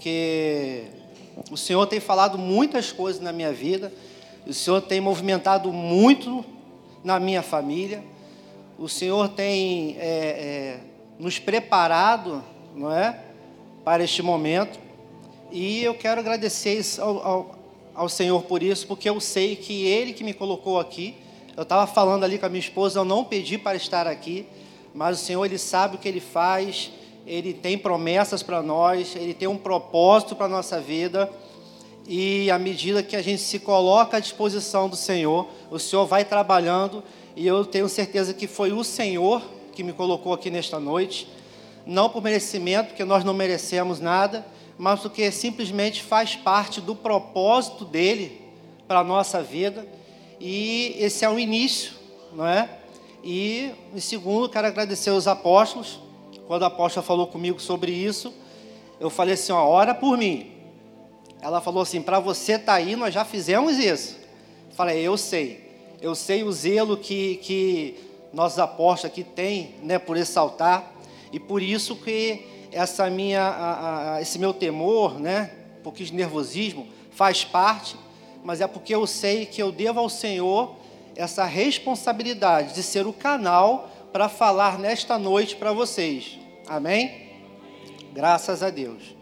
porque o Senhor tem falado muitas coisas na minha vida, o Senhor tem movimentado muito na minha família, o Senhor tem é, é, nos preparado, não é, para este momento, e eu quero agradecer ao, ao, ao Senhor por isso, porque eu sei que Ele que me colocou aqui. Eu estava falando ali com a minha esposa, eu não pedi para estar aqui, mas o Senhor Ele sabe o que Ele faz, Ele tem promessas para nós, Ele tem um propósito para a nossa vida. E à medida que a gente se coloca à disposição do Senhor, o Senhor vai trabalhando e eu tenho certeza que foi o Senhor que me colocou aqui nesta noite, não por merecimento, porque nós não merecemos nada, mas porque simplesmente faz parte do propósito dele para a nossa vida. E esse é o início, não é? E, em segundo, quero agradecer aos apóstolos. Quando a apóstola falou comigo sobre isso, eu falei assim: ó, ora por mim. Ela falou assim: para você tá aí, nós já fizemos isso. Eu falei: eu sei. Eu sei o zelo que, que nossos apóstolos aqui têm né, por esse altar. E por isso que essa minha, a, a, esse meu temor, né, um pouquinho de nervosismo, faz parte, mas é porque eu sei que eu devo ao Senhor essa responsabilidade de ser o canal para falar nesta noite para vocês. Amém? Graças a Deus.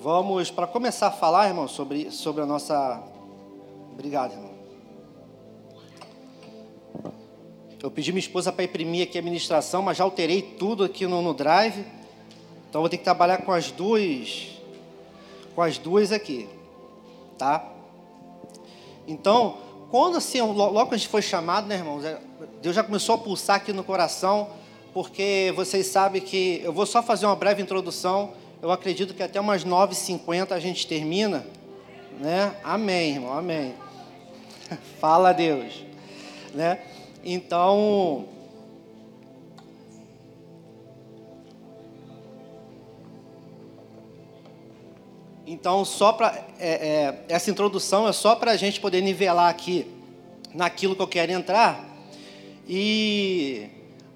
Vamos, para começar a falar, irmão, sobre, sobre a nossa. Obrigado, irmão. Eu pedi minha esposa para imprimir aqui a administração, mas já alterei tudo aqui no, no Drive. Então vou ter que trabalhar com as duas. Com as duas aqui. Tá? Então, quando assim, logo que a gente foi chamado, né, irmãos? É, Deus já começou a pulsar aqui no coração, porque vocês sabem que. Eu vou só fazer uma breve introdução eu acredito que até umas 9h50 a gente termina. Né? Amém, irmão, amém. Fala Deus. Né? Então. Então, só para é, é, essa introdução é só para a gente poder nivelar aqui naquilo que eu quero entrar. E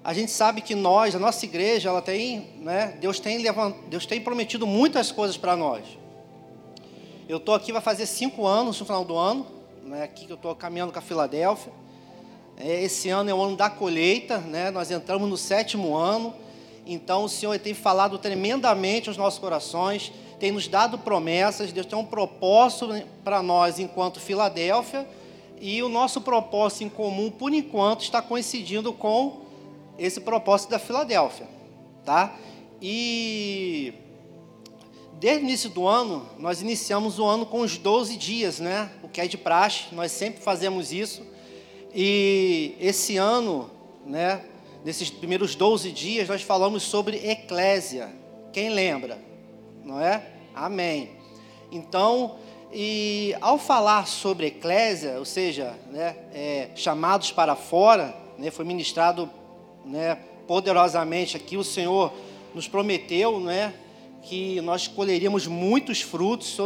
a gente sabe que nós, a nossa igreja, ela tem, né, Deus tem levant, Deus tem prometido muitas coisas para nós. Eu estou aqui vai fazer cinco anos no final do ano, né, aqui que eu estou caminhando com a Filadélfia. É, esse ano é o ano da colheita, né, nós entramos no sétimo ano. Então o Senhor tem falado tremendamente aos nossos corações, tem nos dado promessas. Deus tem um propósito para nós enquanto Filadélfia e o nosso propósito em comum, por enquanto, está coincidindo com esse propósito da Filadélfia, tá? E desde o início do ano, nós iniciamos o ano com os 12 dias, né? O que é de praxe, nós sempre fazemos isso. E esse ano, né, nesses primeiros 12 dias, nós falamos sobre eclésia. Quem lembra? Não é? Amém. Então, e ao falar sobre eclésia, ou seja, né, é, chamados para fora, né, foi ministrado né, poderosamente aqui, o Senhor nos prometeu né, que nós colheríamos muitos frutos.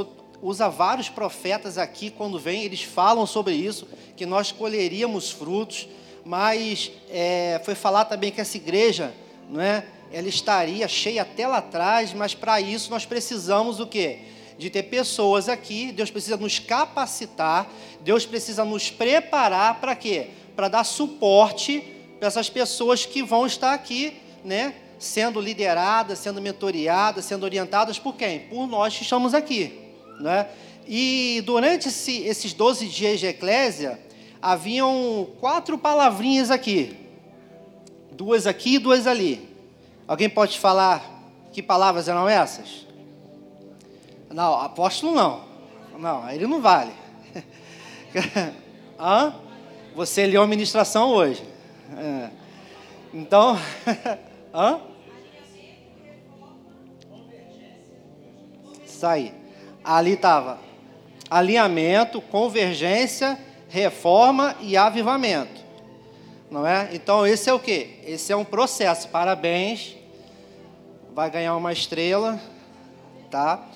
Usa vários profetas aqui, quando vem, eles falam sobre isso, que nós colheríamos frutos, mas é, foi falar também que essa igreja, não é, ela estaria cheia até lá atrás, mas para isso nós precisamos o quê? De ter pessoas aqui, Deus precisa nos capacitar, Deus precisa nos preparar para quê? Para dar suporte essas pessoas que vão estar aqui, né, sendo lideradas, sendo mentoriadas, sendo orientadas por quem? Por nós que estamos aqui, né? E durante esse, esses 12 dias de eclésia, haviam quatro palavrinhas aqui. Duas aqui e duas ali. Alguém pode falar que palavras eram essas? Não, apóstolo não. Não, ele não vale. Hã? Você leu a ministração hoje. É. Então, hã? Sai. Ali estava alinhamento, convergência, reforma e avivamento. Não é? Então esse é o que? Esse é um processo. Parabéns. Vai ganhar uma estrela, tá?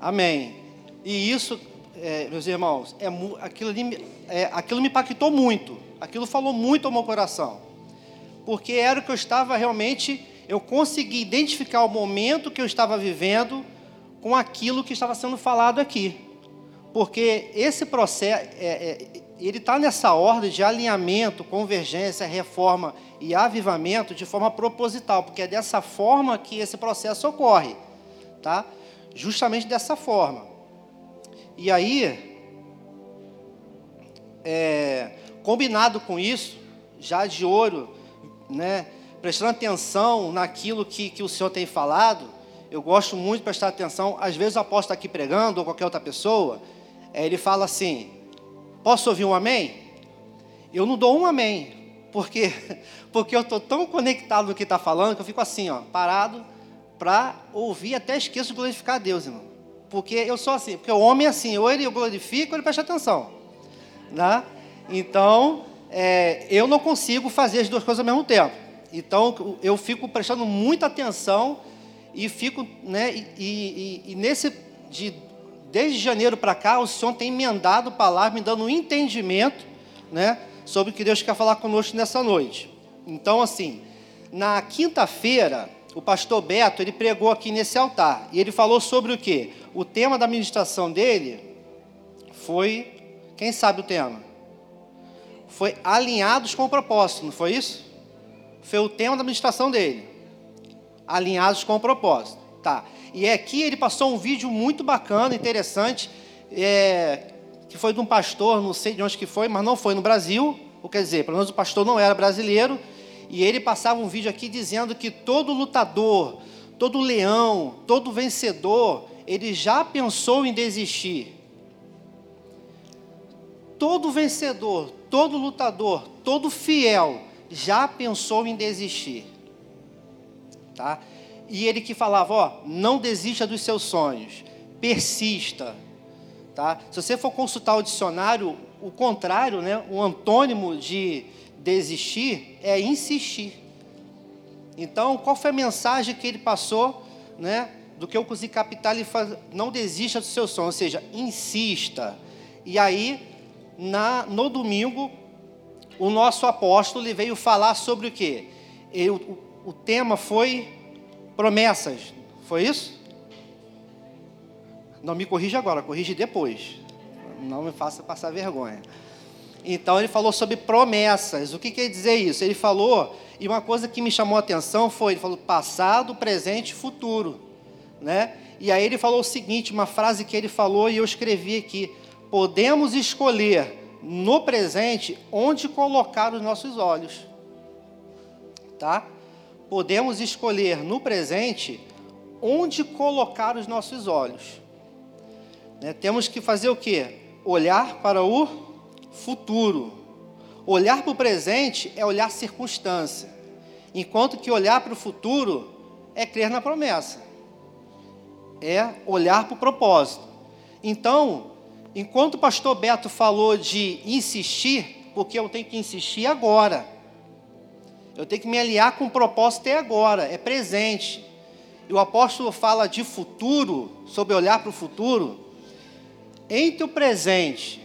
Amém. E isso é, meus irmãos, é, aquilo, ali, é, aquilo me impactou muito. Aquilo falou muito ao meu coração. Porque era o que eu estava realmente, eu consegui identificar o momento que eu estava vivendo com aquilo que estava sendo falado aqui. Porque esse processo, é, é, ele está nessa ordem de alinhamento, convergência, reforma e avivamento de forma proposital, porque é dessa forma que esse processo ocorre, tá? Justamente dessa forma. E aí, é, combinado com isso, já de ouro, né, prestando atenção naquilo que, que o Senhor tem falado, eu gosto muito de prestar atenção. Às vezes o apóstolo está aqui pregando, ou qualquer outra pessoa, é, ele fala assim: Posso ouvir um amém? Eu não dou um amém, porque, porque eu estou tão conectado no que está falando que eu fico assim, ó, parado, para ouvir, até esqueço de glorificar a Deus, irmão. Porque eu sou assim, porque o homem é assim, ou ele glorifica ou ele presta atenção. Né? Então, é, eu não consigo fazer as duas coisas ao mesmo tempo. Então, eu fico prestando muita atenção e fico, né, e, e, e nesse, de, desde janeiro para cá, o Senhor tem emendado palavras, me dando um entendimento, né, sobre o que Deus quer falar conosco nessa noite. Então, assim, na quinta-feira, o pastor Beto, ele pregou aqui nesse altar, e ele falou sobre o quê? O tema da ministração dele foi, quem sabe o tema? Foi alinhados com o propósito, não foi isso? Foi o tema da ministração dele. Alinhados com o propósito. Tá. E aqui ele passou um vídeo muito bacana, interessante, é, que foi de um pastor, não sei de onde que foi, mas não foi no Brasil, ou quer dizer, pelo menos o pastor não era brasileiro, e ele passava um vídeo aqui dizendo que todo lutador, todo leão, todo vencedor, ele já pensou em desistir. Todo vencedor, todo lutador, todo fiel já pensou em desistir. Tá? E ele que falava, ó, não desista dos seus sonhos, persista. Tá? Se você for consultar o dicionário, o contrário, né, o antônimo de desistir é insistir. Então, qual foi a mensagem que ele passou, né? Do que eu consegui captar, ele faz, não desista do seu sonho, ou seja, insista. E aí, na, no domingo, o nosso apóstolo veio falar sobre o quê? Ele, o, o tema foi promessas, foi isso? Não me corrija agora, corrige depois. Não me faça passar vergonha. Então ele falou sobre promessas. O que quer dizer isso? Ele falou, e uma coisa que me chamou a atenção foi, ele falou passado, presente e futuro. Né? E aí ele falou o seguinte, uma frase que ele falou e eu escrevi aqui. Podemos escolher no presente onde colocar os nossos olhos. Tá? Podemos escolher no presente onde colocar os nossos olhos. Né? Temos que fazer o quê? Olhar para o futuro. Olhar para o presente é olhar circunstância, enquanto que olhar para o futuro é crer na promessa, é olhar para o propósito. Então, enquanto o pastor Beto falou de insistir, porque eu tenho que insistir agora, eu tenho que me aliar com o propósito é agora, é presente. E o apóstolo fala de futuro, sobre olhar para o futuro, entre o presente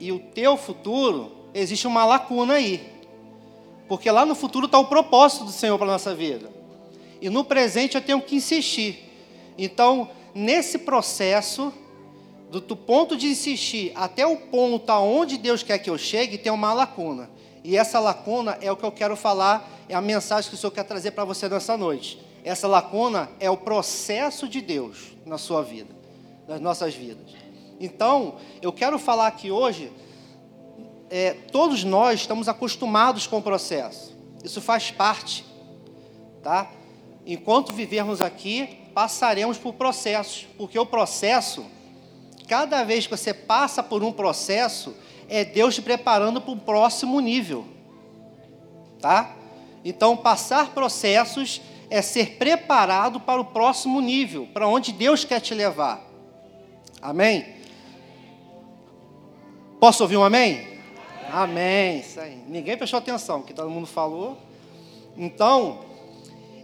e o teu futuro, existe uma lacuna aí. Porque lá no futuro está o propósito do Senhor para a nossa vida. E no presente eu tenho que insistir. Então, nesse processo, do ponto de insistir até o ponto aonde Deus quer que eu chegue, tem uma lacuna. E essa lacuna é o que eu quero falar, é a mensagem que o Senhor quer trazer para você nessa noite. Essa lacuna é o processo de Deus na sua vida, nas nossas vidas. Então, eu quero falar aqui hoje, é, todos nós estamos acostumados com o processo. Isso faz parte, tá? Enquanto vivermos aqui, passaremos por processos, porque o processo, cada vez que você passa por um processo, é Deus te preparando para um próximo nível, tá? Então, passar processos é ser preparado para o próximo nível, para onde Deus quer te levar. Amém? Posso ouvir um amém? Amém. Isso aí. Ninguém prestou atenção, que todo mundo falou. Então,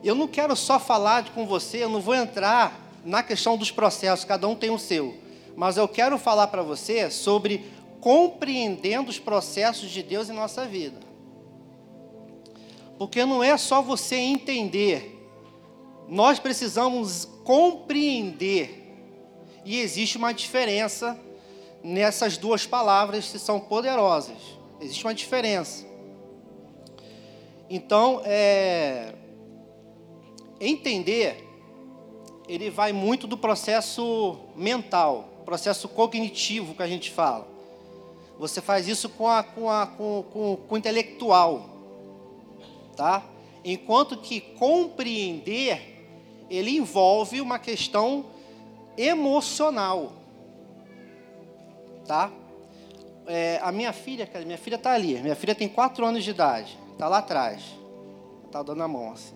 eu não quero só falar com você, eu não vou entrar na questão dos processos, cada um tem o seu. mas eu quero falar para você sobre compreendendo os processos de Deus em nossa vida. Porque não é só você entender, nós precisamos compreender. E existe uma diferença nessas duas palavras que são poderosas. Existe uma diferença. Então, é, entender, ele vai muito do processo mental, processo cognitivo que a gente fala. Você faz isso com, a, com, a, com, com, com o intelectual, tá? Enquanto que compreender, ele envolve uma questão emocional, tá? É, a minha filha, cara, minha filha está ali. Minha filha tem quatro anos de idade, está lá atrás, está dando a mão assim.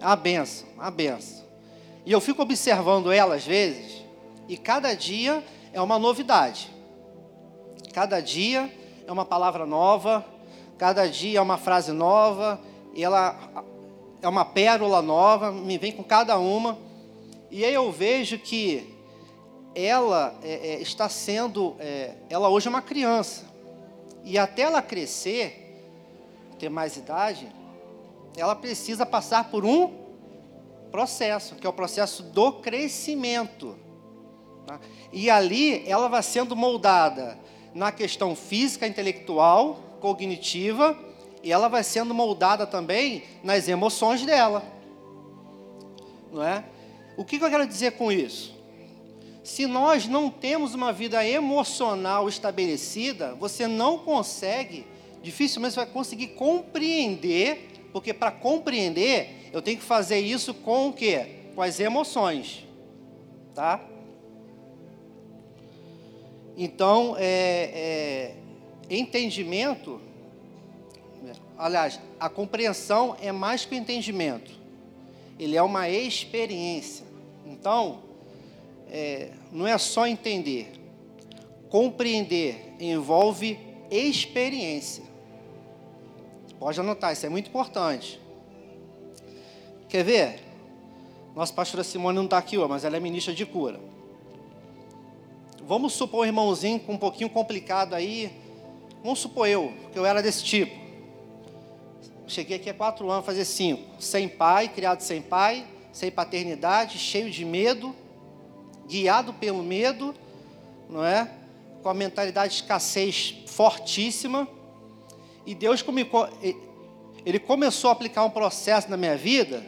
A benção, a benção. E eu fico observando ela às vezes, e cada dia é uma novidade. Cada dia é uma palavra nova, cada dia é uma frase nova, e ela é uma pérola nova, me vem com cada uma. E aí eu vejo que ela é, é, está sendo, é, ela hoje é uma criança. E até ela crescer, ter mais idade, ela precisa passar por um processo, que é o processo do crescimento. Tá? E ali ela vai sendo moldada na questão física, intelectual, cognitiva, e ela vai sendo moldada também nas emoções dela. Não é? O que, eu quero dizer com isso? Se nós não temos uma vida emocional estabelecida, você não consegue, dificilmente você vai conseguir compreender porque para compreender, eu tenho que fazer isso com o quê? Com as emoções. Tá? Então, é, é, entendimento, aliás, a compreensão é mais que o entendimento. Ele é uma experiência. Então, é, não é só entender. Compreender envolve experiência. Pode anotar, isso é muito importante. Quer ver? Nossa pastora Simone não está aqui, mas ela é ministra de cura. Vamos supor um irmãozinho com um pouquinho complicado aí. Vamos supor eu, que eu era desse tipo. Cheguei aqui há quatro anos, fazer cinco. Sem pai, criado sem pai, sem paternidade, cheio de medo, guiado pelo medo, não é? Com a mentalidade de escassez fortíssima e Deus ele começou a aplicar um processo na minha vida.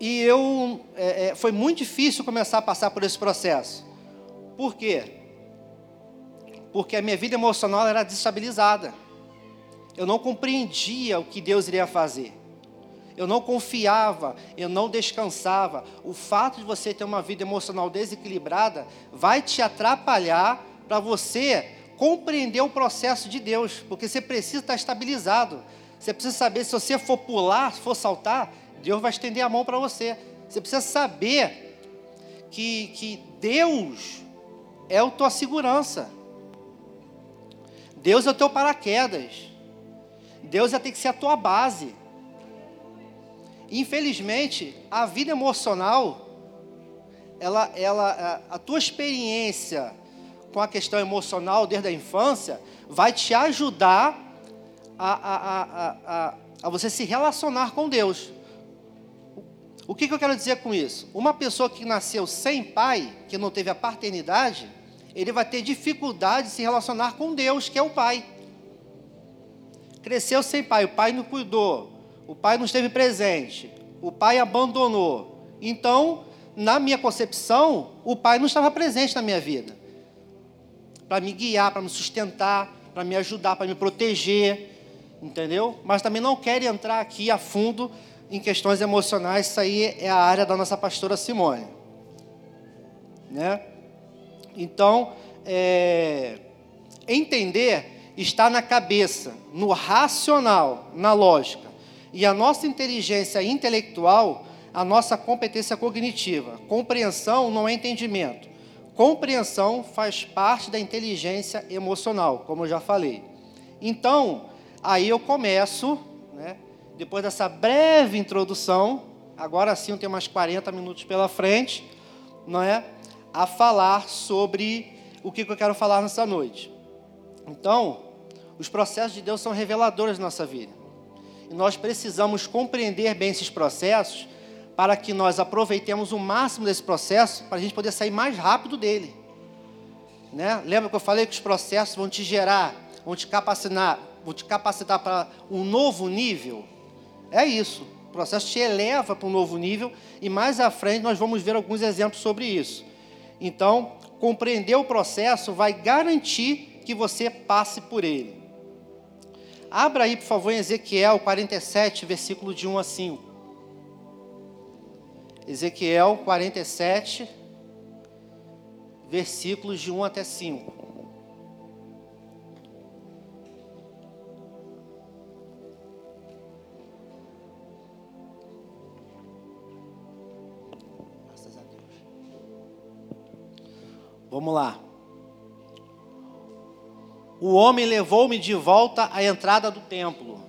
E eu é, é, foi muito difícil começar a passar por esse processo. Por quê? Porque a minha vida emocional era desestabilizada. Eu não compreendia o que Deus iria fazer. Eu não confiava, eu não descansava. O fato de você ter uma vida emocional desequilibrada vai te atrapalhar para você compreender o processo de Deus, porque você precisa estar estabilizado. Você precisa saber se você for pular, se for saltar, Deus vai estender a mão para você. Você precisa saber que, que Deus é a tua segurança. Deus é o teu paraquedas. Deus vai ter que ser a tua base. Infelizmente, a vida emocional, ela, ela, a, a tua experiência com a questão emocional desde a infância, vai te ajudar a, a, a, a, a você se relacionar com Deus. O que, que eu quero dizer com isso? Uma pessoa que nasceu sem pai, que não teve a paternidade, ele vai ter dificuldade de se relacionar com Deus, que é o pai. Cresceu sem pai, o pai não cuidou, o pai não esteve presente, o pai abandonou. Então, na minha concepção, o pai não estava presente na minha vida para me guiar, para me sustentar, para me ajudar, para me proteger, entendeu? Mas também não quero entrar aqui a fundo em questões emocionais, isso aí é a área da nossa pastora Simone. Né? Então, é, entender está na cabeça, no racional, na lógica. E a nossa inteligência intelectual, a nossa competência cognitiva. Compreensão não é entendimento. Compreensão faz parte da inteligência emocional, como eu já falei. Então, aí eu começo, depois dessa breve introdução, agora sim eu tenho mais 40 minutos pela frente, não é? a falar sobre o que eu quero falar nessa noite. Então, os processos de Deus são reveladores da nossa vida. E nós precisamos compreender bem esses processos para que nós aproveitemos o máximo desse processo para a gente poder sair mais rápido dele. Né? Lembra que eu falei que os processos vão te gerar, vão te capacitar, vão te capacitar para um novo nível? É isso. O processo te eleva para um novo nível e mais à frente nós vamos ver alguns exemplos sobre isso. Então, compreender o processo vai garantir que você passe por ele. Abra aí, por favor, em Ezequiel 47, versículo de 1 a 5. Ezequiel 47, versículos de 1 até 5. Vamos lá. O homem levou-me de volta à entrada do templo.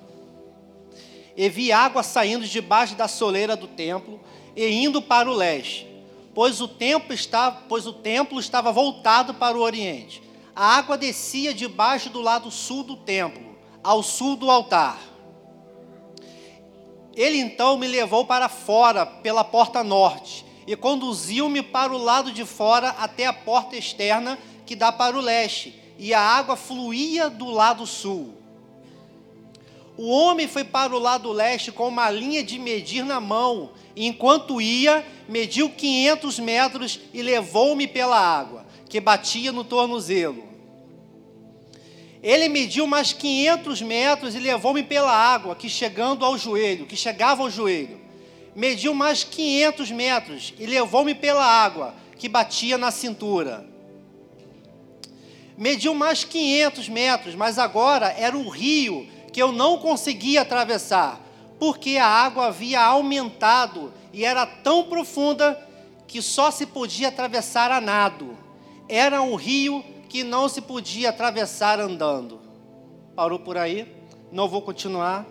E vi água saindo debaixo da soleira do templo e indo para o leste, pois o templo estava, pois o templo estava voltado para o oriente. A água descia debaixo do lado sul do templo, ao sul do altar. Ele então me levou para fora pela porta norte e conduziu-me para o lado de fora até a porta externa que dá para o leste, e a água fluía do lado sul. O homem foi para o lado leste com uma linha de medir na mão, e enquanto ia, mediu 500 metros e levou-me pela água, que batia no tornozelo. Ele mediu mais 500 metros e levou-me pela água, que chegando ao joelho, que chegava ao joelho. Mediu mais 500 metros e levou-me pela água, que batia na cintura. Mediu mais 500 metros, mas agora era um rio que eu não conseguia atravessar, porque a água havia aumentado e era tão profunda que só se podia atravessar a nado. Era um rio que não se podia atravessar andando. Parou por aí? Não vou continuar.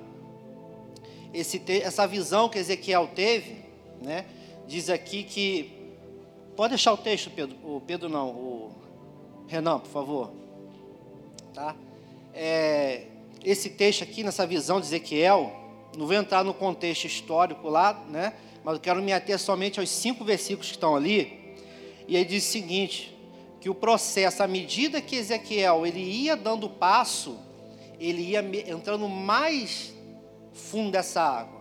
Esse, essa visão que Ezequiel teve, né, diz aqui que. Pode deixar o texto, Pedro. O Pedro não, o Renan, por favor. Tá? É, esse texto aqui, nessa visão de Ezequiel, não vou entrar no contexto histórico lá, né? Mas eu quero me ater somente aos cinco versículos que estão ali. E aí diz o seguinte: que o processo, à medida que Ezequiel ele ia dando passo, ele ia entrando mais fundo dessa água,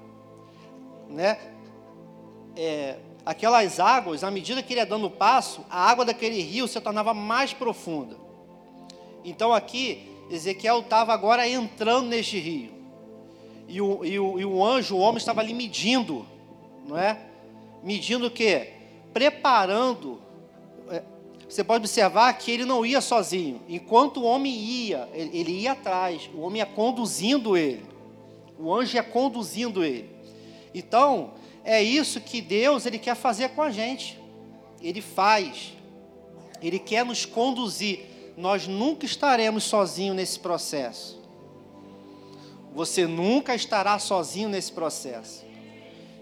né? É, aquelas águas, à medida que ele ia dando passo, a água daquele rio se tornava mais profunda. Então aqui Ezequiel estava agora entrando neste rio. E o, e, o, e o anjo, o homem, estava ali medindo, não é? Medindo o quê? Preparando. É, você pode observar que ele não ia sozinho. Enquanto o homem ia, ele ia atrás. O homem ia conduzindo ele. O anjo ia conduzindo ele. Então, é isso que Deus ele quer fazer com a gente. Ele faz. Ele quer nos conduzir nós nunca estaremos sozinhos nesse processo. Você nunca estará sozinho nesse processo.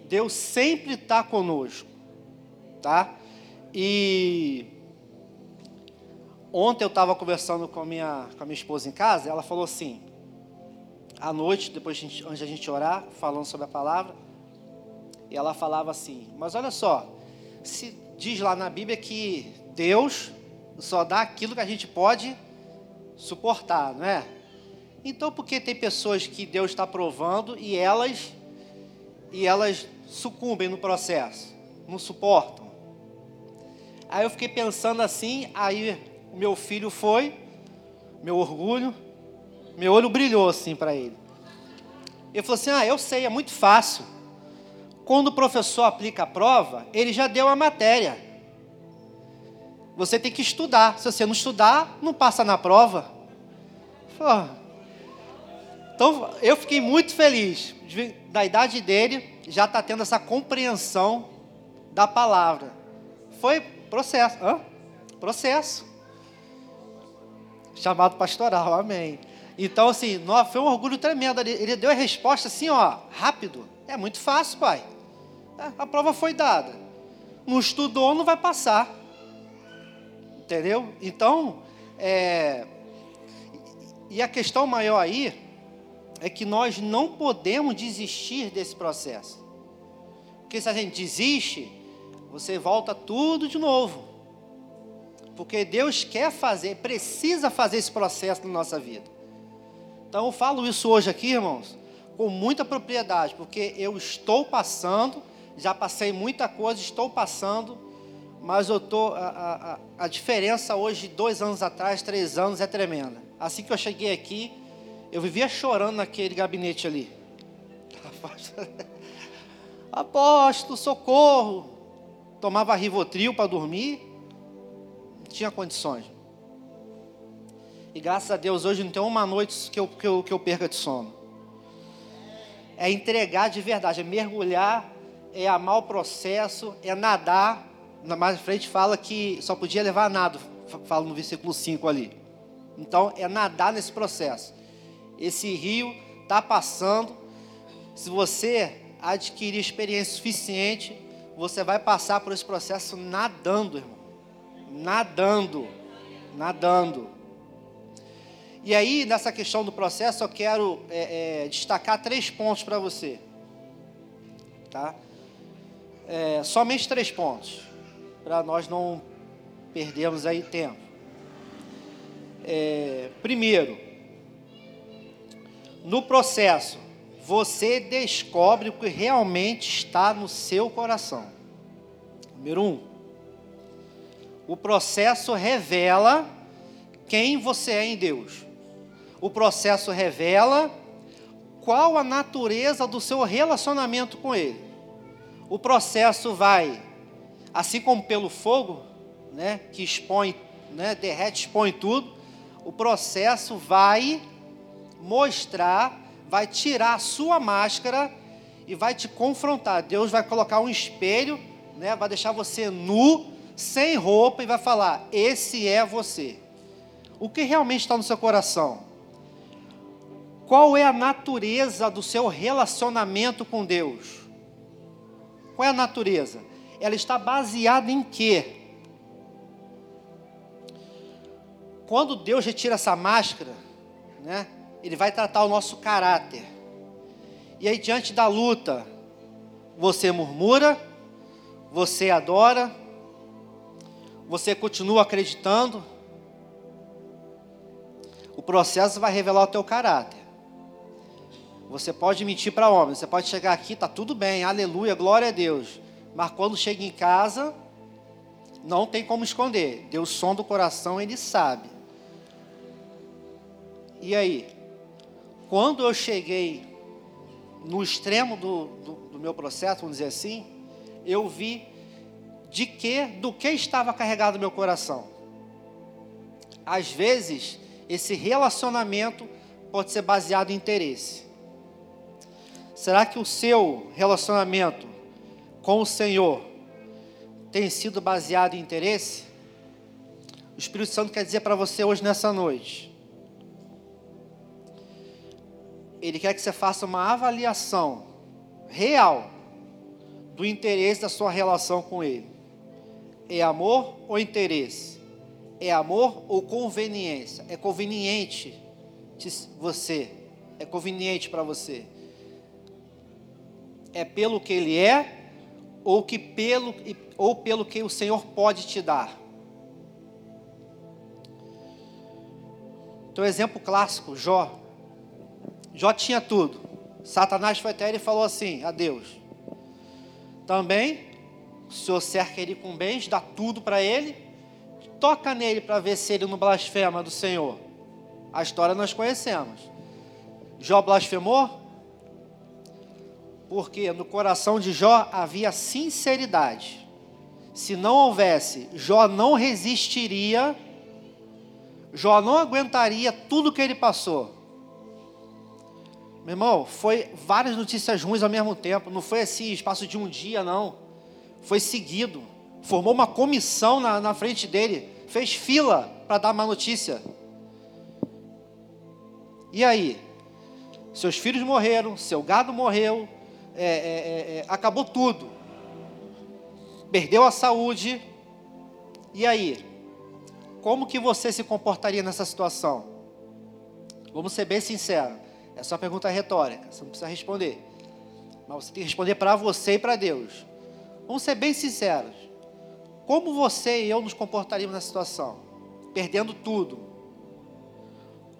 Deus sempre está conosco, tá? E ontem eu estava conversando com a, minha, com a minha esposa em casa, ela falou assim, à noite, depois a gente, antes de a gente orar, falando sobre a palavra, e ela falava assim, mas olha só, se diz lá na Bíblia que Deus só dá aquilo que a gente pode suportar, não é? Então, por que tem pessoas que Deus está provando e elas e elas sucumbem no processo, não suportam? Aí eu fiquei pensando assim, aí o meu filho foi, meu orgulho, meu olho brilhou assim para ele. Ele falou assim: Ah, eu sei, é muito fácil. Quando o professor aplica a prova, ele já deu a matéria. Você tem que estudar. Se você não estudar, não passa na prova. Então, eu fiquei muito feliz. Da idade dele, já está tendo essa compreensão da palavra. Foi processo. Hã? Processo. Chamado pastoral, amém. Então, assim, foi um orgulho tremendo. Ele deu a resposta assim, ó, rápido. É muito fácil, pai. É, a prova foi dada. Não estudou, não vai passar. Entendeu? Então, é, e a questão maior aí é que nós não podemos desistir desse processo. Porque se a gente desiste, você volta tudo de novo. Porque Deus quer fazer, precisa fazer esse processo na nossa vida. Então eu falo isso hoje aqui, irmãos, com muita propriedade, porque eu estou passando, já passei muita coisa, estou passando, mas eu tô a, a, a diferença hoje de dois anos atrás, três anos é tremenda. Assim que eu cheguei aqui, eu vivia chorando naquele gabinete ali. Apóstolo, socorro. Tomava Rivotril para dormir. Não tinha condições. E graças a Deus hoje não tem uma noite que eu, que eu, que eu perca de sono. É entregar de verdade, é mergulhar, é amar o processo, é nadar. Mais à frente fala que só podia levar nado, fala no versículo 5 ali. Então é nadar nesse processo. Esse rio está passando. Se você adquirir experiência suficiente, você vai passar por esse processo nadando, irmão. Nadando. Nadando. E aí, nessa questão do processo, eu quero é, é, destacar três pontos para você. Tá? É, somente três pontos, para nós não perdermos aí tempo. É, primeiro, no processo, você descobre o que realmente está no seu coração. Número um, o processo revela quem você é em Deus o processo revela qual a natureza do seu relacionamento com Ele. O processo vai, assim como pelo fogo, né, que expõe, né, derrete, expõe tudo, o processo vai mostrar, vai tirar a sua máscara e vai te confrontar. Deus vai colocar um espelho, né, vai deixar você nu, sem roupa e vai falar: esse é você. O que realmente está no seu coração? Qual é a natureza do seu relacionamento com Deus? Qual é a natureza? Ela está baseada em quê? Quando Deus retira essa máscara, né, Ele vai tratar o nosso caráter. E aí, diante da luta, você murmura, você adora, você continua acreditando. O processo vai revelar o teu caráter. Você pode mentir para homem, você pode chegar aqui, tá tudo bem, aleluia, glória a Deus. Mas quando chega em casa, não tem como esconder. Deus sonda o coração, ele sabe. E aí, quando eu cheguei no extremo do, do, do meu processo, vamos dizer assim, eu vi de que, do que estava carregado meu coração. Às vezes, esse relacionamento pode ser baseado em interesse. Será que o seu relacionamento com o Senhor tem sido baseado em interesse? O Espírito Santo quer dizer para você hoje nessa noite. Ele quer que você faça uma avaliação real do interesse da sua relação com Ele. É amor ou interesse? É amor ou conveniência? É conveniente você? É conveniente para você? É pelo que ele é ou que pelo ou pelo que o Senhor pode te dar. Então, exemplo clássico, Jó. Jó tinha tudo. Satanás foi até ele e falou assim a Deus: Também, o Senhor cerca ele com bens, dá tudo para ele, toca nele para ver se ele não blasfema do Senhor. A história nós conhecemos. Jó blasfemou? Porque no coração de Jó havia sinceridade. Se não houvesse, Jó não resistiria, Jó não aguentaria tudo que ele passou. Meu irmão, foi várias notícias ruins ao mesmo tempo, não foi assim, espaço de um dia, não. Foi seguido. Formou uma comissão na, na frente dele, fez fila para dar uma notícia. E aí? Seus filhos morreram, seu gado morreu, é, é, é, é, acabou tudo. Perdeu a saúde. E aí? como que você se comportaria nessa situação? Vamos ser bem sinceros. É só pergunta retórica, você não precisa responder. Mas você tem que responder para você e para Deus. Vamos ser bem sinceros. Como você e eu nos comportaríamos nessa situação? Perdendo tudo.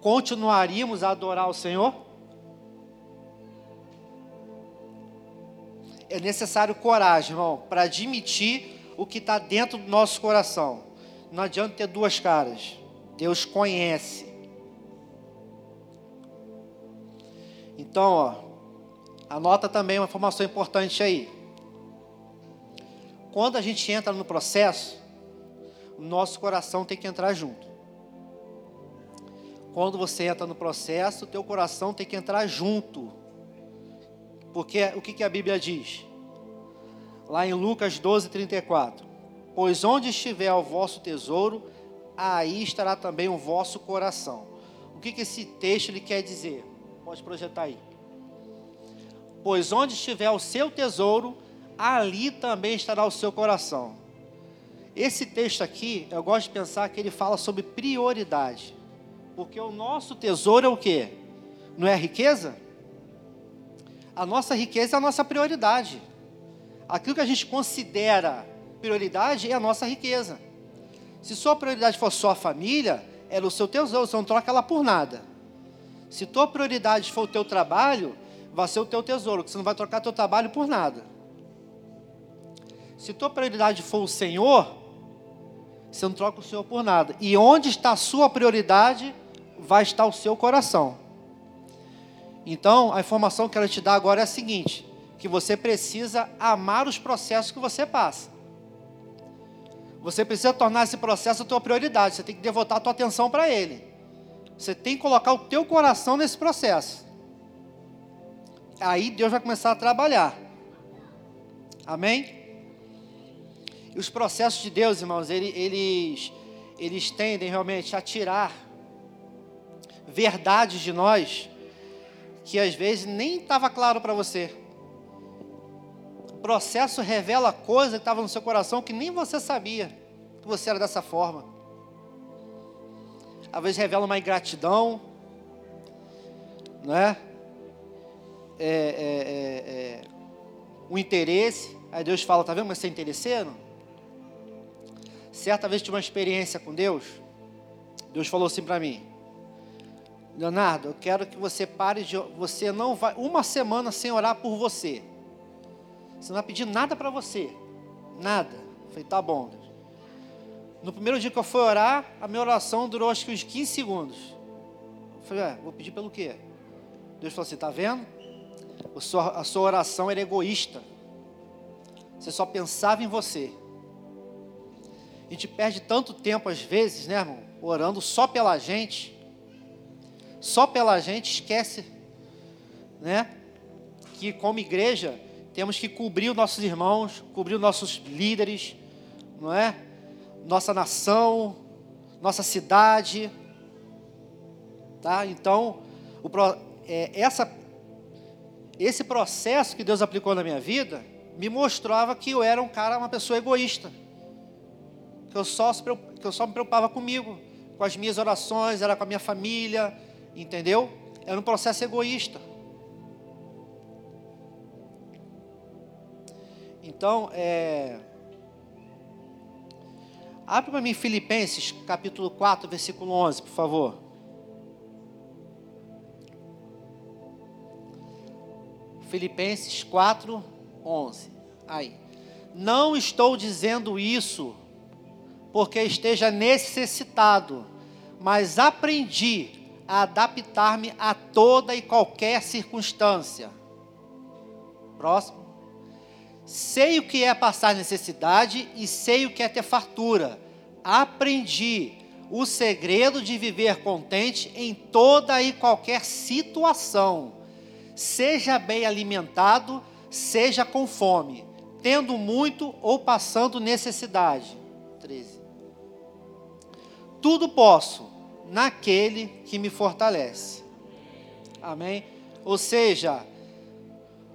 Continuaríamos a adorar o Senhor? É necessário coragem, irmão, para admitir o que está dentro do nosso coração. Não adianta ter duas caras. Deus conhece. Então, ó, anota também uma informação importante aí. Quando a gente entra no processo, o nosso coração tem que entrar junto. Quando você entra no processo, o teu coração tem que entrar junto. Porque o que, que a Bíblia diz? Lá em Lucas 12, 34. Pois onde estiver o vosso tesouro, aí estará também o vosso coração. O que, que esse texto ele quer dizer? Pode projetar aí. Pois onde estiver o seu tesouro, ali também estará o seu coração. Esse texto aqui, eu gosto de pensar que ele fala sobre prioridade. Porque o nosso tesouro é o quê? Não é riqueza? A nossa riqueza é a nossa prioridade. Aquilo que a gente considera prioridade é a nossa riqueza. Se sua prioridade for só a família, era o seu tesouro, você não troca ela por nada. Se tua prioridade for o teu trabalho, vai ser o teu tesouro, que você não vai trocar teu trabalho por nada. Se tua prioridade for o Senhor, você não troca o Senhor por nada. E onde está a sua prioridade, vai estar o seu coração. Então, a informação que ela te dá agora é a seguinte: que você precisa amar os processos que você passa. Você precisa tornar esse processo a tua prioridade. Você tem que devotar a tua atenção para ele. Você tem que colocar o teu coração nesse processo. Aí Deus vai começar a trabalhar. Amém? E os processos de Deus, irmãos, eles, eles tendem realmente a tirar verdades de nós que às vezes nem estava claro para você. O processo revela coisa que estava no seu coração que nem você sabia que você era dessa forma. Às vezes revela uma ingratidão, né? É, é, é, é, um interesse. Aí Deus fala, tá vendo, mas você é interesseiro? Certa vez tive uma experiência com Deus. Deus falou assim para mim: Leonardo, eu quero que você pare de. Você não vai. Uma semana sem orar por você. Você não vai pedir nada para você. Nada. Eu falei, tá bom. No primeiro dia que eu fui orar, a minha oração durou acho que uns 15 segundos. Eu falei, é, vou pedir pelo quê? Deus falou assim: tá vendo? A sua, a sua oração era egoísta. Você só pensava em você. A gente perde tanto tempo às vezes, né, irmão? Orando só pela gente só pela gente, esquece, né? Que como igreja temos que cobrir os nossos irmãos, cobrir os nossos líderes, não é? Nossa nação, nossa cidade, tá? Então, o, é, essa, esse processo que Deus aplicou na minha vida me mostrava que eu era um cara, uma pessoa egoísta, que eu só, que eu só me preocupava comigo, com as minhas orações, era com a minha família, Entendeu? Era um processo egoísta. Então, é... Abre para mim Filipenses, capítulo 4, versículo 11, por favor. Filipenses 4, 11. Aí. Não estou dizendo isso porque esteja necessitado, mas aprendi a adaptar-me a toda e qualquer circunstância. Próximo. Sei o que é passar necessidade e sei o que é ter fartura. Aprendi o segredo de viver contente em toda e qualquer situação. Seja bem alimentado, seja com fome, tendo muito ou passando necessidade. 13. Tudo posso naquele que me fortalece. Amém? Ou seja,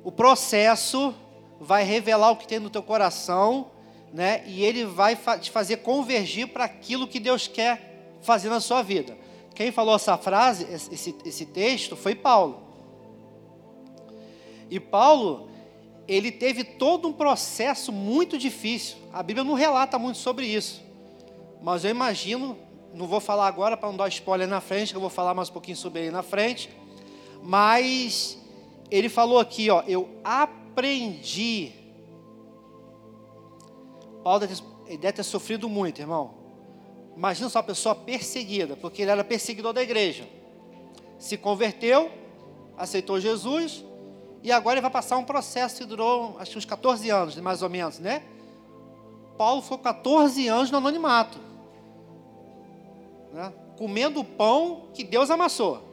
o processo vai revelar o que tem no teu coração, né? E ele vai te fazer convergir para aquilo que Deus quer fazer na sua vida. Quem falou essa frase, esse, esse texto, foi Paulo. E Paulo, ele teve todo um processo muito difícil. A Bíblia não relata muito sobre isso. Mas eu imagino, não vou falar agora para não dar spoiler na frente, que eu vou falar mais um pouquinho sobre ele na frente. Mas ele falou aqui, ó, eu aprendi. Paulo deve ter, deve ter sofrido muito, irmão. Imagina só uma pessoa perseguida, porque ele era perseguidor da igreja. Se converteu, aceitou Jesus, e agora ele vai passar um processo que durou, acho que uns 14 anos, mais ou menos, né? Paulo ficou 14 anos no anonimato, né? comendo o pão que Deus amassou.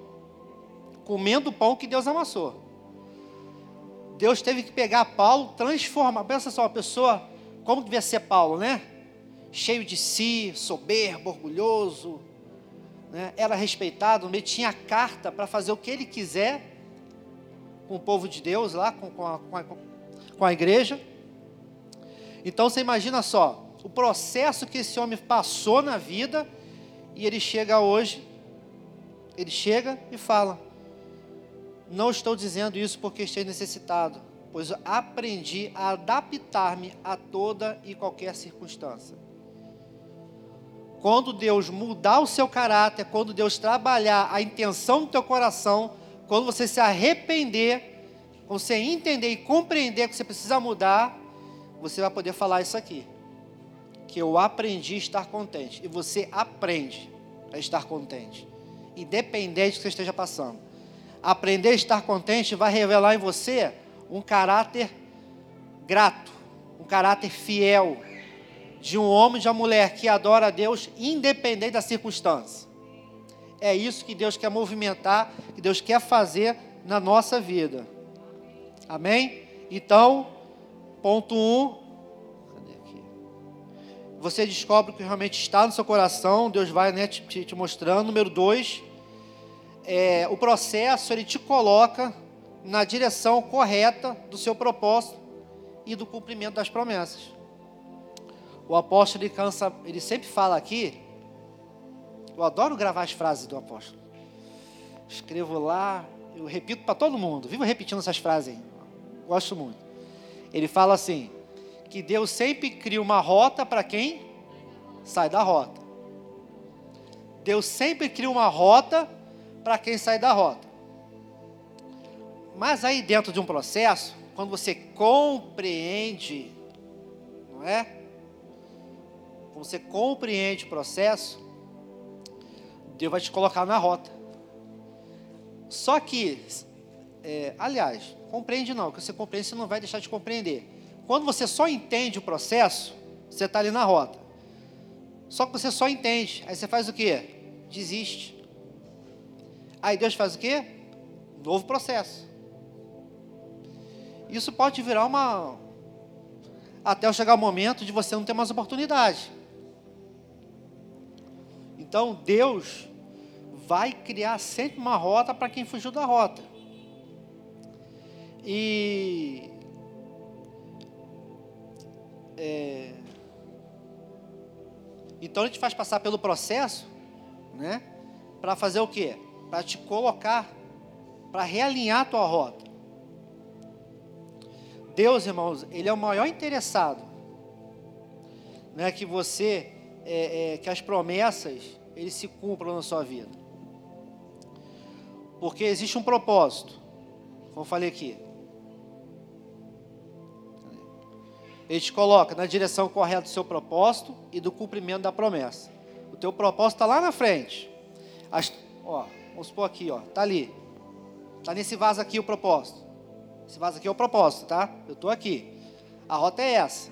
Comendo o pão que Deus amassou. Deus teve que pegar Paulo, transformar. Pensa só, uma pessoa, como devia ser Paulo, né? Cheio de si, soberbo, orgulhoso, né? era respeitado, tinha carta para fazer o que ele quiser com o povo de Deus lá, com, com, a, com, a, com a igreja. Então você imagina só, o processo que esse homem passou na vida, e ele chega hoje, ele chega e fala: Não estou dizendo isso porque estou necessitado, pois aprendi a adaptar-me a toda e qualquer circunstância. Quando Deus mudar o seu caráter, quando Deus trabalhar a intenção do teu coração, quando você se arrepender, quando você entender e compreender que você precisa mudar, você vai poder falar isso aqui. Que eu aprendi a estar contente. E você aprende a estar contente. Independente do que você esteja passando. Aprender a estar contente vai revelar em você um caráter grato, um caráter fiel de um homem e de uma mulher que adora a Deus independente da circunstância. É isso que Deus quer movimentar, que Deus quer fazer na nossa vida. Amém? Então, ponto 1. Um, você descobre que realmente está no seu coração, Deus vai né, te, te, mostrando. Número 2, é, o processo ele te coloca na direção correta do seu propósito e do cumprimento das promessas. O apóstolo ele, cansa, ele sempre fala aqui eu adoro gravar as frases do apóstolo. Escrevo lá, eu repito para todo mundo, vivo repetindo essas frases aí. Gosto muito. Ele fala assim: que Deus sempre cria uma rota para quem sai da rota. Deus sempre cria uma rota para quem sai da rota. Mas aí dentro de um processo, quando você compreende, não é? Quando você compreende o processo, Deus vai te colocar na rota. Só que, é, aliás, compreende não, que você compreende, você não vai deixar de compreender. Quando você só entende o processo, você está ali na rota. Só que você só entende, aí você faz o quê? Desiste. Aí Deus faz o quê? Novo processo. Isso pode virar uma. Até chegar o momento de você não ter mais oportunidade. Então Deus vai criar sempre uma rota para quem fugiu da rota. E é, então ele te faz passar pelo processo, né? Para fazer o quê? Para te colocar, para realinhar a tua rota. Deus, irmãos, ele é o maior interessado, né? Que você, é, é, que as promessas ele se cumpra na sua vida. Porque existe um propósito, como eu falei aqui. Ele te coloca na direção correta do seu propósito e do cumprimento da promessa. O teu propósito está lá na frente. As, ó, vamos supor aqui, ó, tá ali. Tá nesse vaso aqui o propósito. Esse vaso aqui é o propósito, tá? Eu estou aqui. A rota é essa.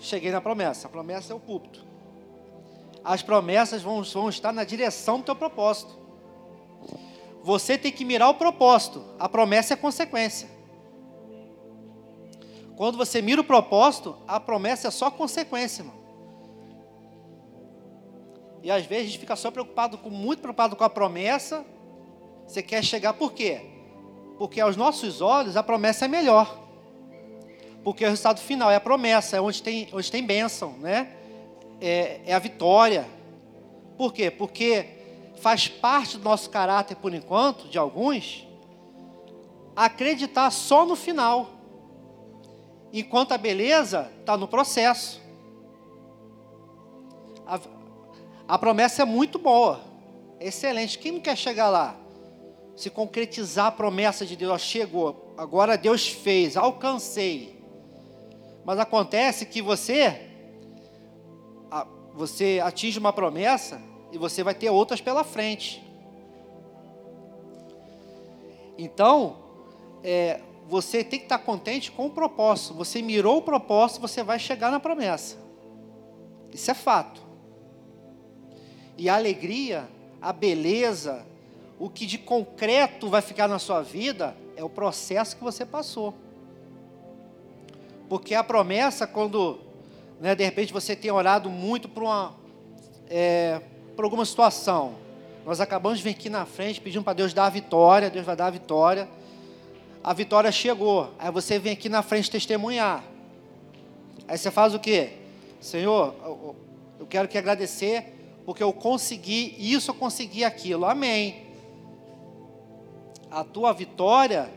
Cheguei na promessa. A promessa é o púlpito as promessas vão, vão estar na direção do teu propósito. Você tem que mirar o propósito, a promessa é consequência. Quando você mira o propósito, a promessa é só consequência, irmão. E às vezes a gente fica só preocupado, com, muito preocupado com a promessa. Você quer chegar por quê? Porque aos nossos olhos a promessa é melhor. Porque o resultado final é a promessa, é onde tem, onde tem bênção, né? É, é a vitória. Por quê? Porque faz parte do nosso caráter, por enquanto, de alguns, acreditar só no final, enquanto a beleza está no processo. A, a promessa é muito boa, excelente. Quem não quer chegar lá? Se concretizar a promessa de Deus, ó, chegou, agora Deus fez, alcancei. Mas acontece que você, você atinge uma promessa e você vai ter outras pela frente. Então, é, você tem que estar contente com o propósito. Você mirou o propósito, você vai chegar na promessa. Isso é fato. E a alegria, a beleza, o que de concreto vai ficar na sua vida é o processo que você passou. Porque a promessa, quando né, de repente você tem orado muito por, uma, é, por alguma situação, nós acabamos de vir aqui na frente pedindo para Deus dar a vitória, Deus vai dar a vitória. A vitória chegou, aí você vem aqui na frente testemunhar. Aí você faz o quê? Senhor, eu quero que agradecer porque eu consegui isso, eu consegui aquilo. Amém. A tua vitória,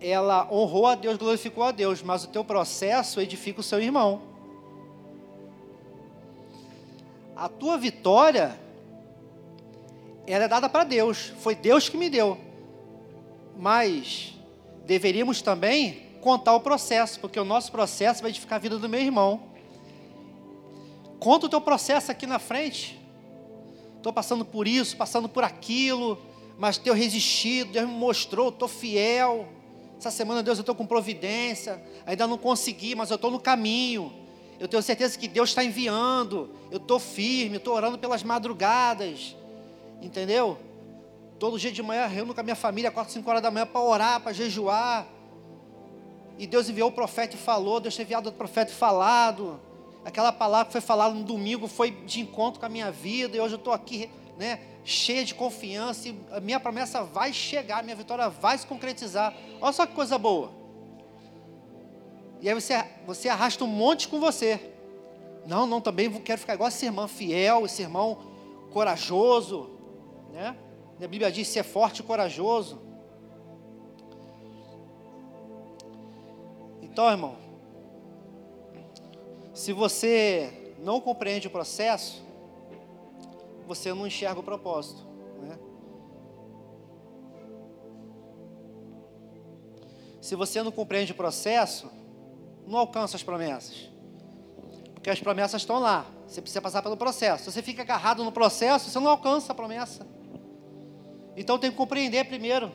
ela honrou a Deus, glorificou a Deus, mas o teu processo edifica o seu irmão. A tua vitória, ela é dada para Deus, foi Deus que me deu. Mas deveríamos também contar o processo, porque o nosso processo vai edificar a vida do meu irmão. Conta o teu processo aqui na frente. Estou passando por isso, passando por aquilo, mas tenho resistido, Deus me mostrou, estou fiel. Essa semana, Deus, eu estou com providência, ainda não consegui, mas eu estou no caminho. Eu tenho certeza que Deus está enviando. Eu estou firme, estou orando pelas madrugadas. Entendeu? Todo dia de manhã reúno com a minha família, 4, 5 horas da manhã, para orar, para jejuar. E Deus enviou o profeta e falou, Deus tem enviado o profeta e falado aquela palavra que foi falada no domingo foi de encontro com a minha vida, e hoje eu estou aqui, né, cheia de confiança, e a minha promessa vai chegar, minha vitória vai se concretizar. Olha só que coisa boa. E aí você, você arrasta um monte com você. Não, não, também quero ficar igual esse irmão fiel, esse irmão corajoso, né? A Bíblia diz ser forte e corajoso. Então, irmão, se você não compreende o processo, você não enxerga o propósito. Né? Se você não compreende o processo, não alcança as promessas. Porque as promessas estão lá. Você precisa passar pelo processo. Se você fica agarrado no processo, você não alcança a promessa. Então tem que compreender primeiro.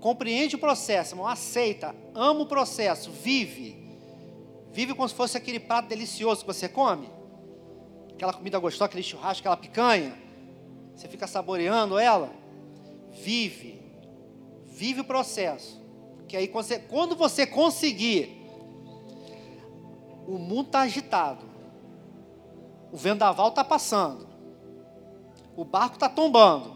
Compreende o processo, irmão. Aceita, ama o processo, vive. Vive como se fosse aquele prato delicioso que você come. Aquela comida gostosa, aquele churrasco, aquela picanha. Você fica saboreando ela. Vive. Vive o processo. Que aí quando você conseguir, o mundo está agitado. O vendaval está passando. O barco está tombando.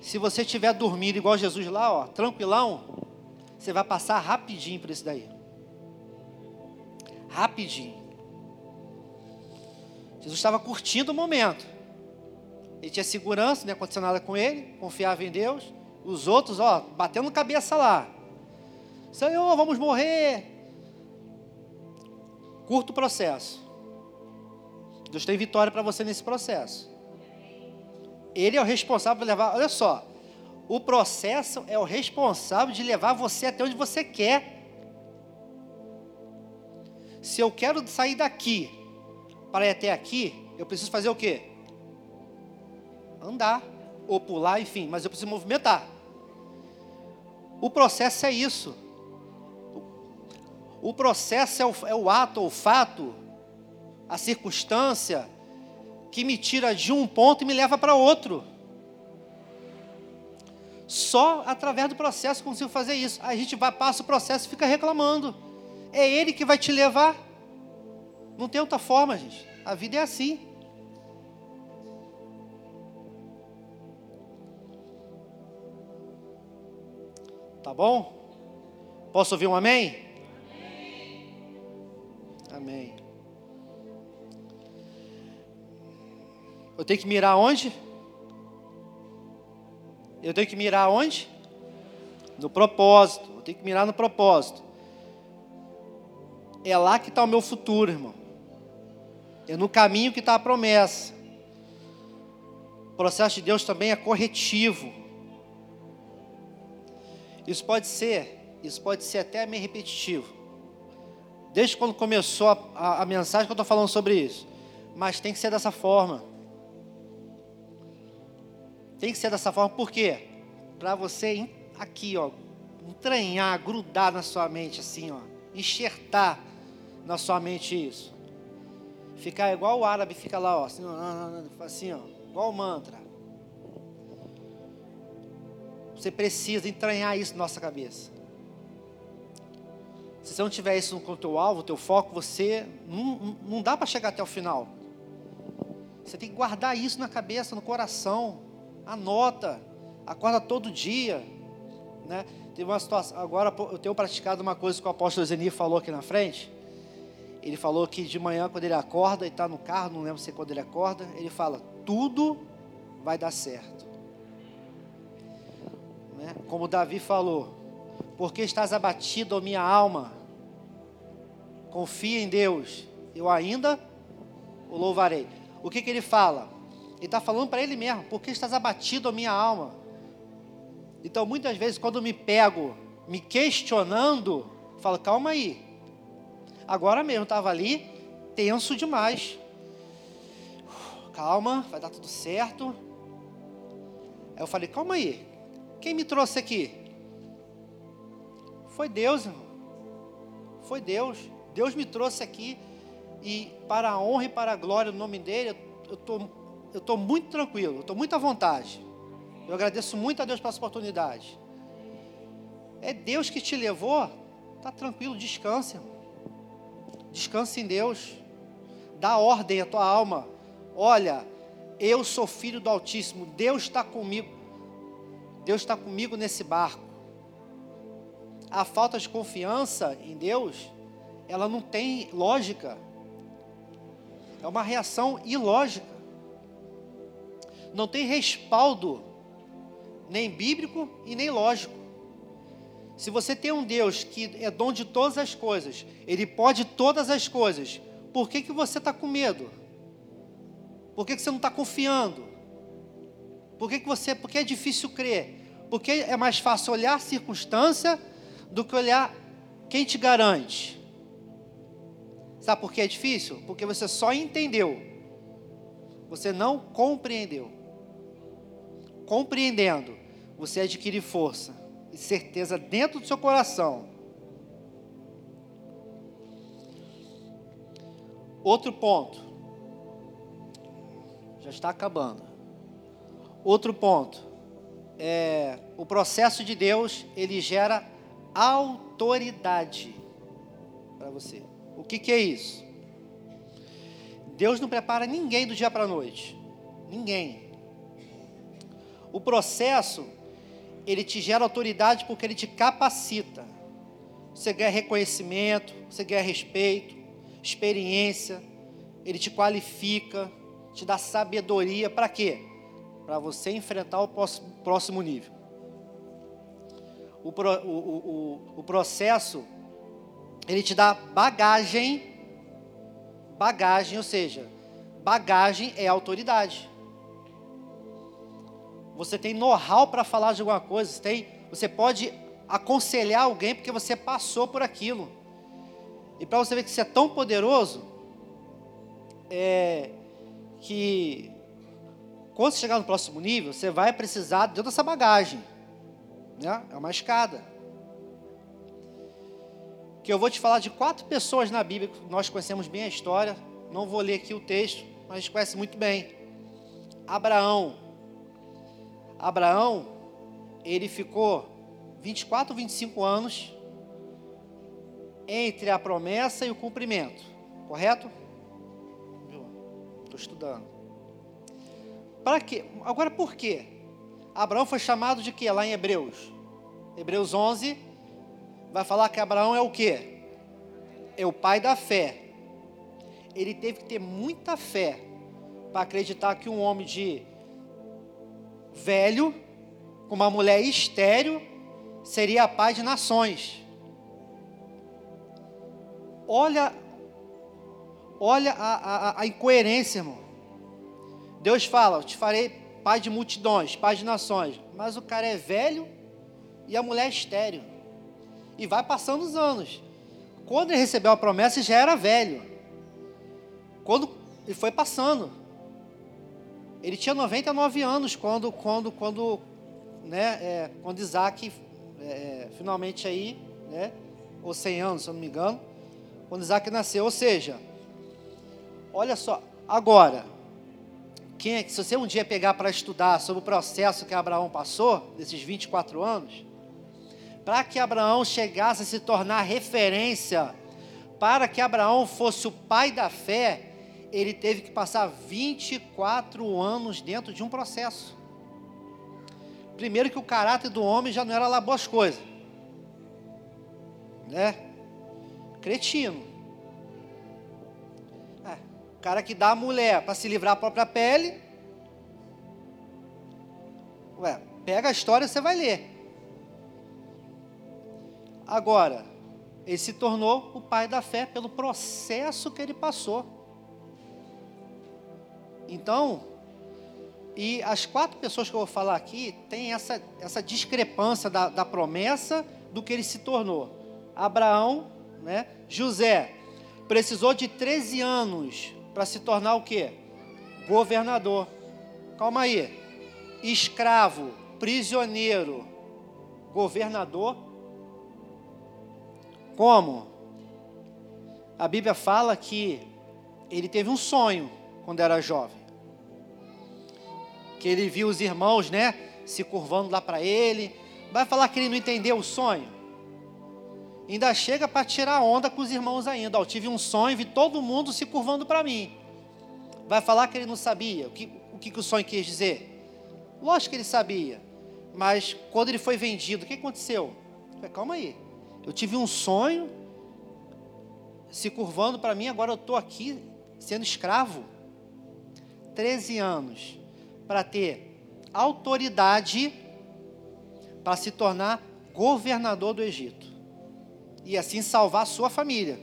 Se você estiver dormindo igual Jesus lá, ó, tranquilão, você vai passar rapidinho por isso daí rapidinho. Jesus estava curtindo o momento. Ele tinha segurança, não aconteceu nada com ele, confiava em Deus. Os outros, ó, batendo cabeça lá. Senhor, vamos morrer. Curto processo. Deus tem vitória para você nesse processo. Ele é o responsável por levar. Olha só, o processo é o responsável de levar você até onde você quer se eu quero sair daqui para ir até aqui, eu preciso fazer o quê? Andar, ou pular, enfim, mas eu preciso movimentar. O processo é isso. O processo é o, é o ato, o fato, a circunstância que me tira de um ponto e me leva para outro. Só através do processo consigo fazer isso. A gente vai, passa o processo e fica reclamando. É Ele que vai te levar. Não tem outra forma, gente. A vida é assim. Tá bom? Posso ouvir um amém? Amém. Eu tenho que mirar onde? Eu tenho que mirar onde? No propósito. Eu tenho que mirar no propósito. É lá que está o meu futuro, irmão. É no caminho que está a promessa. O processo de Deus também é corretivo. Isso pode ser, isso pode ser até meio repetitivo. Desde quando começou a, a, a mensagem que eu estou falando sobre isso. Mas tem que ser dessa forma. Tem que ser dessa forma, por quê? Para você aqui, ó, entranhar, grudar na sua mente assim, ó, enxertar na sua mente isso. Ficar igual o árabe fica lá, ó, assim, ó, assim, ó igual o mantra. Você precisa entranhar isso na nossa cabeça. Se você não tiver isso com o teu alvo, teu foco, você não, não dá para chegar até o final. Você tem que guardar isso na cabeça, no coração anota, acorda todo dia, né? Teve uma situação, agora eu tenho praticado uma coisa que o apóstolo Zeni falou aqui na frente. Ele falou que de manhã, quando ele acorda e está no carro, não lembro se é quando ele acorda, ele fala: tudo vai dar certo. Né? Como Davi falou: porque estás abatido, minha alma, confia em Deus, eu ainda o louvarei. O que, que ele fala? Ele está falando para ele mesmo, porque estás abatido a minha alma. Então, muitas vezes, quando me pego me questionando, falo, calma aí. Agora mesmo, estava ali, tenso demais. Calma, vai dar tudo certo. Aí eu falei, calma aí. Quem me trouxe aqui? Foi Deus, irmão. Foi Deus. Deus me trouxe aqui. E para a honra e para a glória do nome dele, eu estou eu estou muito tranquilo, estou muito à vontade. Eu agradeço muito a Deus pela essa oportunidade. É Deus que te levou, está tranquilo, descanse. Descanse em Deus. Dá ordem à tua alma. Olha, eu sou filho do Altíssimo, Deus está comigo. Deus está comigo nesse barco. A falta de confiança em Deus, ela não tem lógica. É uma reação ilógica não tem respaldo, nem bíblico e nem lógico. Se você tem um Deus que é dom de todas as coisas, Ele pode todas as coisas, por que, que você está com medo? Por que, que você não está confiando? Por que, que você. Porque é difícil crer? Porque é mais fácil olhar a circunstância do que olhar quem te garante. Sabe por que é difícil? Porque você só entendeu, você não compreendeu compreendendo, você adquire força e certeza dentro do seu coração. Outro ponto. Já está acabando. Outro ponto. É, o processo de Deus, ele gera autoridade para você. O que, que é isso? Deus não prepara ninguém do dia para a noite. Ninguém. O processo, ele te gera autoridade porque ele te capacita. Você ganha reconhecimento, você ganha respeito, experiência, ele te qualifica, te dá sabedoria para quê? Para você enfrentar o próximo nível. O, o, o, o processo, ele te dá bagagem, bagagem, ou seja, bagagem é autoridade. Você tem know-how para falar de alguma coisa, você, tem, você pode aconselhar alguém porque você passou por aquilo. E para você ver que você é tão poderoso, é que quando você chegar no próximo nível, você vai precisar de toda essa bagagem. Né? É uma escada. Que eu vou te falar de quatro pessoas na Bíblia, que nós conhecemos bem a história. Não vou ler aqui o texto, mas a gente conhece muito bem. Abraão, Abraão, ele ficou 24, 25 anos entre a promessa e o cumprimento, correto? Estou estudando. Para quê? Agora por quê? Abraão foi chamado de quê lá em Hebreus? Hebreus 11 vai falar que Abraão é o quê? É o pai da fé. ele teve que ter muita fé para acreditar que um homem de velho, com uma mulher estéril, seria a paz de nações. Olha, olha a, a, a incoerência, irmão. Deus fala: Eu te farei pai de multidões, pai de nações. Mas o cara é velho e a mulher é estéreo. E vai passando os anos. Quando ele recebeu a promessa, já era velho. Quando ele foi passando. Ele tinha 99 anos quando, quando, quando, né, é, quando Isaac é, finalmente aí, né, ou 100 anos, se eu não me engano, quando Isaac nasceu. Ou seja, olha só, agora, quem é, se você um dia pegar para estudar sobre o processo que Abraão passou, desses 24 anos, para que Abraão chegasse a se tornar referência, para que Abraão fosse o pai da fé, ele teve que passar 24 anos dentro de um processo. Primeiro que o caráter do homem já não era lá boas coisas. Né? Cretino. O cara que dá a mulher para se livrar da própria pele. Ué, pega a história você vai ler. Agora, ele se tornou o pai da fé pelo processo que ele passou. Então, e as quatro pessoas que eu vou falar aqui têm essa, essa discrepância da, da promessa do que ele se tornou. Abraão, né? José, precisou de 13 anos para se tornar o quê? Governador. Calma aí. Escravo, prisioneiro, governador. Como? A Bíblia fala que ele teve um sonho quando era jovem. Que ele viu os irmãos, né, se curvando lá para ele. Vai falar que ele não entendeu o sonho? ainda chega para tirar onda com os irmãos ainda. eu tive um sonho, vi todo mundo se curvando para mim. Vai falar que ele não sabia o que, o que o sonho quis dizer? Lógico que ele sabia. Mas quando ele foi vendido, o que aconteceu? Falei, calma aí. Eu tive um sonho se curvando para mim, agora eu estou aqui sendo escravo. 13 anos para ter autoridade para se tornar governador do Egito e assim salvar sua família.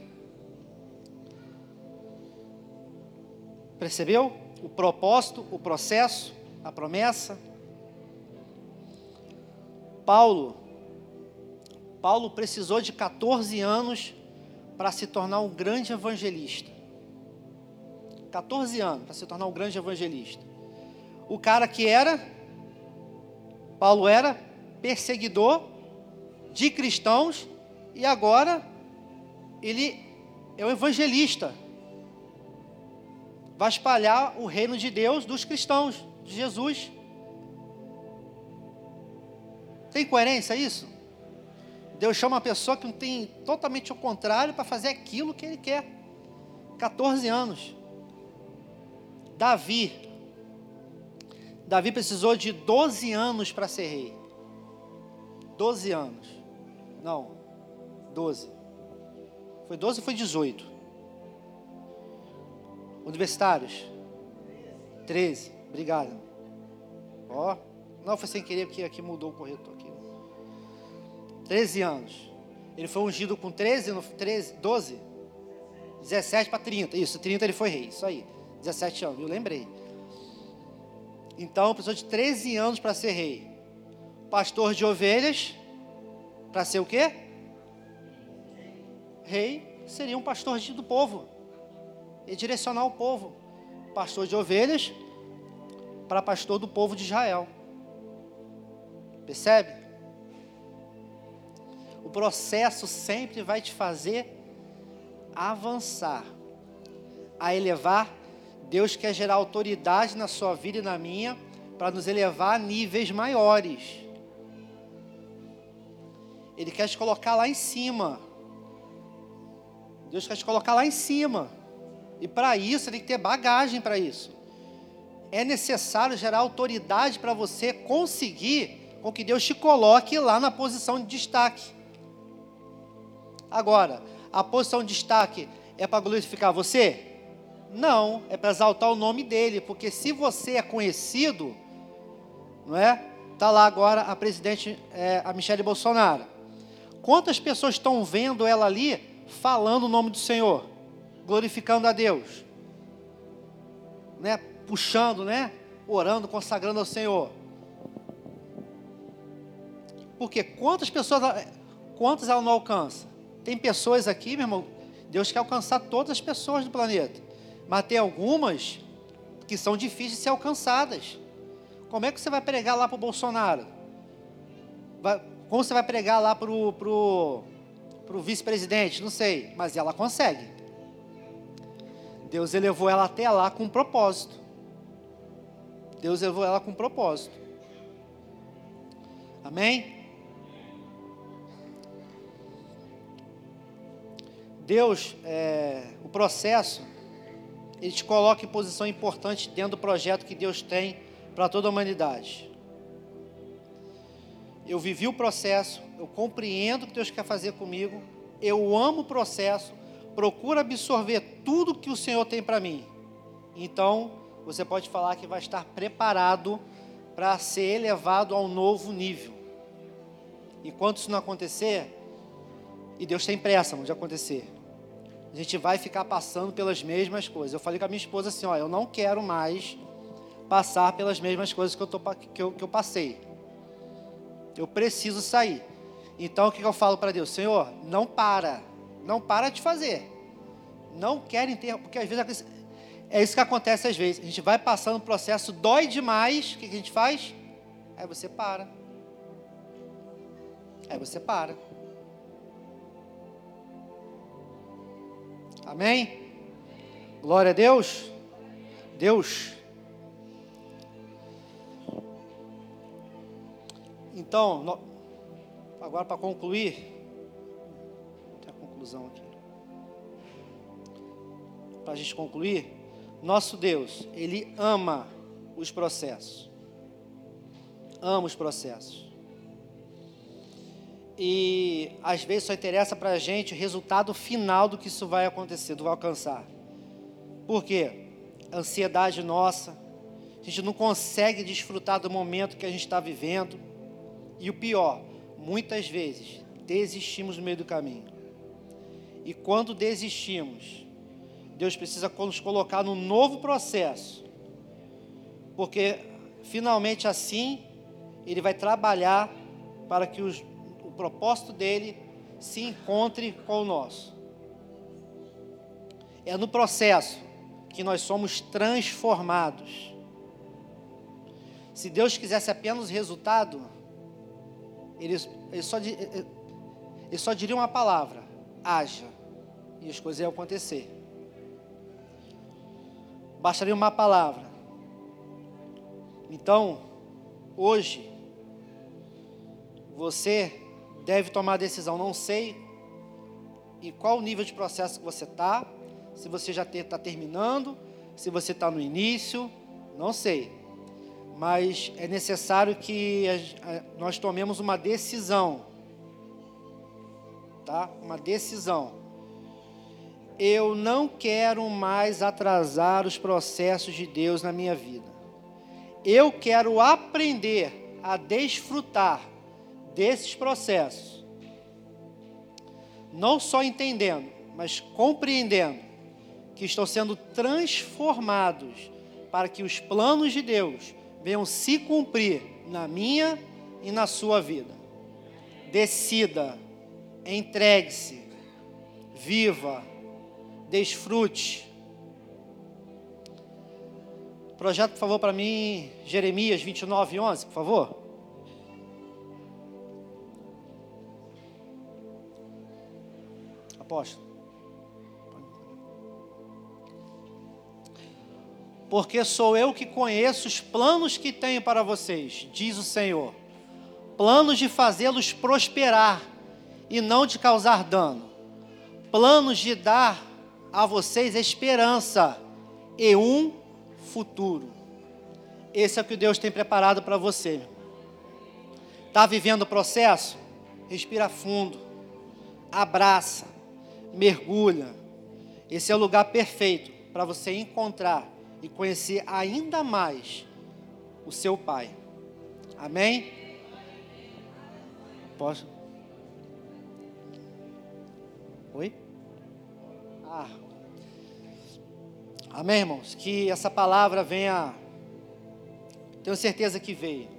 Percebeu? O propósito, o processo, a promessa. Paulo, Paulo precisou de 14 anos para se tornar um grande evangelista. 14 anos para se tornar um grande evangelista. O cara que era, Paulo era perseguidor de cristãos e agora ele é o evangelista. Vai espalhar o reino de Deus dos cristãos, de Jesus. Tem coerência isso? Deus chama uma pessoa que não tem totalmente o contrário para fazer aquilo que ele quer. 14 anos. Davi. Davi precisou de 12 anos para ser rei. 12 anos. Não, 12. Foi 12 ou foi 18? Universitários? 13. Obrigado. Ó. Não, foi sem querer porque aqui mudou o corretor aqui. 13 anos. Ele foi ungido com 13, no 13 12? 17 para 30. Isso, 30 ele foi rei. Isso aí. 17 anos, eu lembrei. Então, precisou de 13 anos para ser rei. Pastor de ovelhas, para ser o quê? rei seria um pastor do povo e direcionar o povo. Pastor de ovelhas para pastor do povo de Israel. Percebe? O processo sempre vai te fazer avançar, a elevar. Deus quer gerar autoridade na sua vida e na minha para nos elevar a níveis maiores. Ele quer te colocar lá em cima. Deus quer te colocar lá em cima. E para isso, tem que ter bagagem para isso. É necessário gerar autoridade para você conseguir com que Deus te coloque lá na posição de destaque. Agora, a posição de destaque é para glorificar você? Não, é para exaltar o nome dele, porque se você é conhecido, não é? Está lá agora a presidente, é, a Michelle Bolsonaro. Quantas pessoas estão vendo ela ali falando o nome do Senhor, glorificando a Deus, né? Puxando, né? Orando, consagrando ao Senhor. Porque quantas pessoas, quantas ela não alcança? Tem pessoas aqui, meu irmão, Deus quer alcançar todas as pessoas do planeta. Mas tem algumas que são difíceis de ser alcançadas. Como é que você vai pregar lá para o Bolsonaro? Vai, como você vai pregar lá para o pro, pro vice-presidente? Não sei, mas ela consegue. Deus elevou ela até lá com um propósito. Deus elevou ela com um propósito. Amém? Deus, é, o processo, ele te coloca em posição importante dentro do projeto que Deus tem para toda a humanidade. Eu vivi o processo, eu compreendo o que Deus quer fazer comigo, eu amo o processo, procuro absorver tudo que o Senhor tem para mim. Então, você pode falar que vai estar preparado para ser elevado a um novo nível. E quando isso não acontecer, e Deus tem pressa de acontecer, a gente vai ficar passando pelas mesmas coisas. Eu falei com a minha esposa assim: ó, eu não quero mais passar pelas mesmas coisas que eu, tô, que eu, que eu passei. Eu preciso sair. Então o que eu falo para Deus? Senhor, não para. Não para de fazer. Não quero enterrar, porque às vezes é isso que acontece às vezes. A gente vai passando o processo, dói demais. O que a gente faz? Aí você para. Aí você para. Amém? Glória a Deus. Deus. Então, agora para concluir, tem a conclusão aqui. Para a gente concluir, nosso Deus, Ele ama os processos. Ama os processos. E às vezes só interessa para a gente o resultado final do que isso vai acontecer, do vai alcançar. Por quê? Ansiedade nossa, a gente não consegue desfrutar do momento que a gente está vivendo. E o pior, muitas vezes desistimos no meio do caminho. E quando desistimos, Deus precisa nos colocar num novo processo. Porque finalmente assim Ele vai trabalhar para que os propósito dele se encontre com o nosso. É no processo que nós somos transformados. Se Deus quisesse apenas resultado, ele, ele, só, ele só diria uma palavra: haja, e as coisas iam acontecer. Bastaria uma palavra. Então, hoje, você deve tomar a decisão. Não sei em qual nível de processo que você está, se você já está terminando, se você está no início, não sei. Mas é necessário que nós tomemos uma decisão. Tá? Uma decisão. Eu não quero mais atrasar os processos de Deus na minha vida. Eu quero aprender a desfrutar desses processos, não só entendendo, mas compreendendo que estão sendo transformados para que os planos de Deus venham se cumprir na minha e na sua vida. Decida, entregue-se, viva, desfrute. Projeto, por favor, para mim, Jeremias 29, 11, por favor. Apóstolo. Porque sou eu que conheço os planos que tenho para vocês, diz o Senhor. Planos de fazê-los prosperar e não de causar dano. Planos de dar a vocês esperança e um futuro. Esse é o que Deus tem preparado para você. Está vivendo o processo? Respira fundo. Abraça mergulha. Esse é o lugar perfeito para você encontrar e conhecer ainda mais o seu Pai. Amém? Posso? Oi? Ah. Amém, irmãos? Que essa palavra venha. Tenho certeza que veio